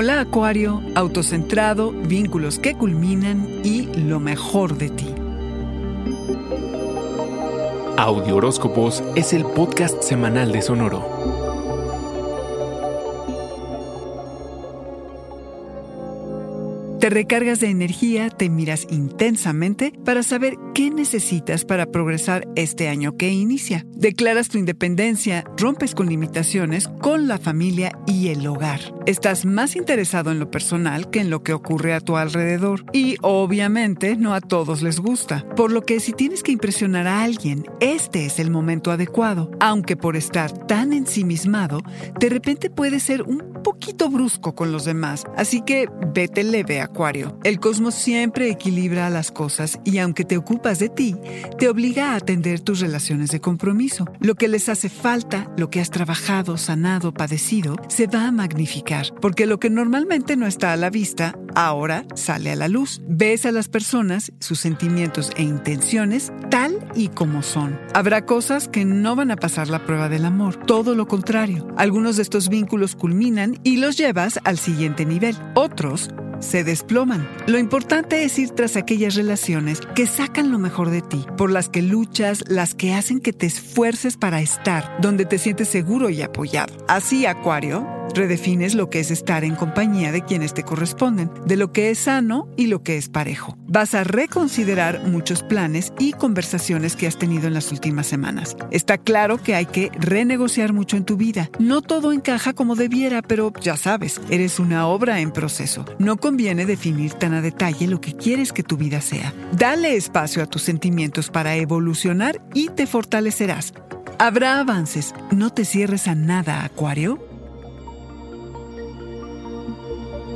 Hola Acuario, autocentrado, vínculos que culminan y lo mejor de ti. Audio Horóscopos es el podcast semanal de Sonoro. Te recargas de energía, te miras intensamente para saber qué necesitas para progresar este año que inicia. Declaras tu independencia, rompes con limitaciones con la familia y el hogar. Estás más interesado en lo personal que en lo que ocurre a tu alrededor. Y obviamente no a todos les gusta. Por lo que si tienes que impresionar a alguien, este es el momento adecuado. Aunque por estar tan ensimismado, de repente puede ser un poquito brusco con los demás. Así que vete leve Acuario. El cosmos siempre equilibra las cosas y aunque te ocupas de ti, te obliga a atender tus relaciones de compromiso. Lo que les hace falta, lo que has trabajado, sanado, padecido, se va a magnificar, porque lo que normalmente no está a la vista, ahora sale a la luz. Ves a las personas, sus sentimientos e intenciones tal y como son. Habrá cosas que no van a pasar la prueba del amor, todo lo contrario. Algunos de estos vínculos culminan y los llevas al siguiente nivel. Otros se desploman. Lo importante es ir tras aquellas relaciones que sacan lo mejor de ti, por las que luchas, las que hacen que te esfuerces para estar donde te sientes seguro y apoyado. Así, Acuario, Redefines lo que es estar en compañía de quienes te corresponden, de lo que es sano y lo que es parejo. Vas a reconsiderar muchos planes y conversaciones que has tenido en las últimas semanas. Está claro que hay que renegociar mucho en tu vida. No todo encaja como debiera, pero ya sabes, eres una obra en proceso. No conviene definir tan a detalle lo que quieres que tu vida sea. Dale espacio a tus sentimientos para evolucionar y te fortalecerás. Habrá avances. No te cierres a nada, Acuario.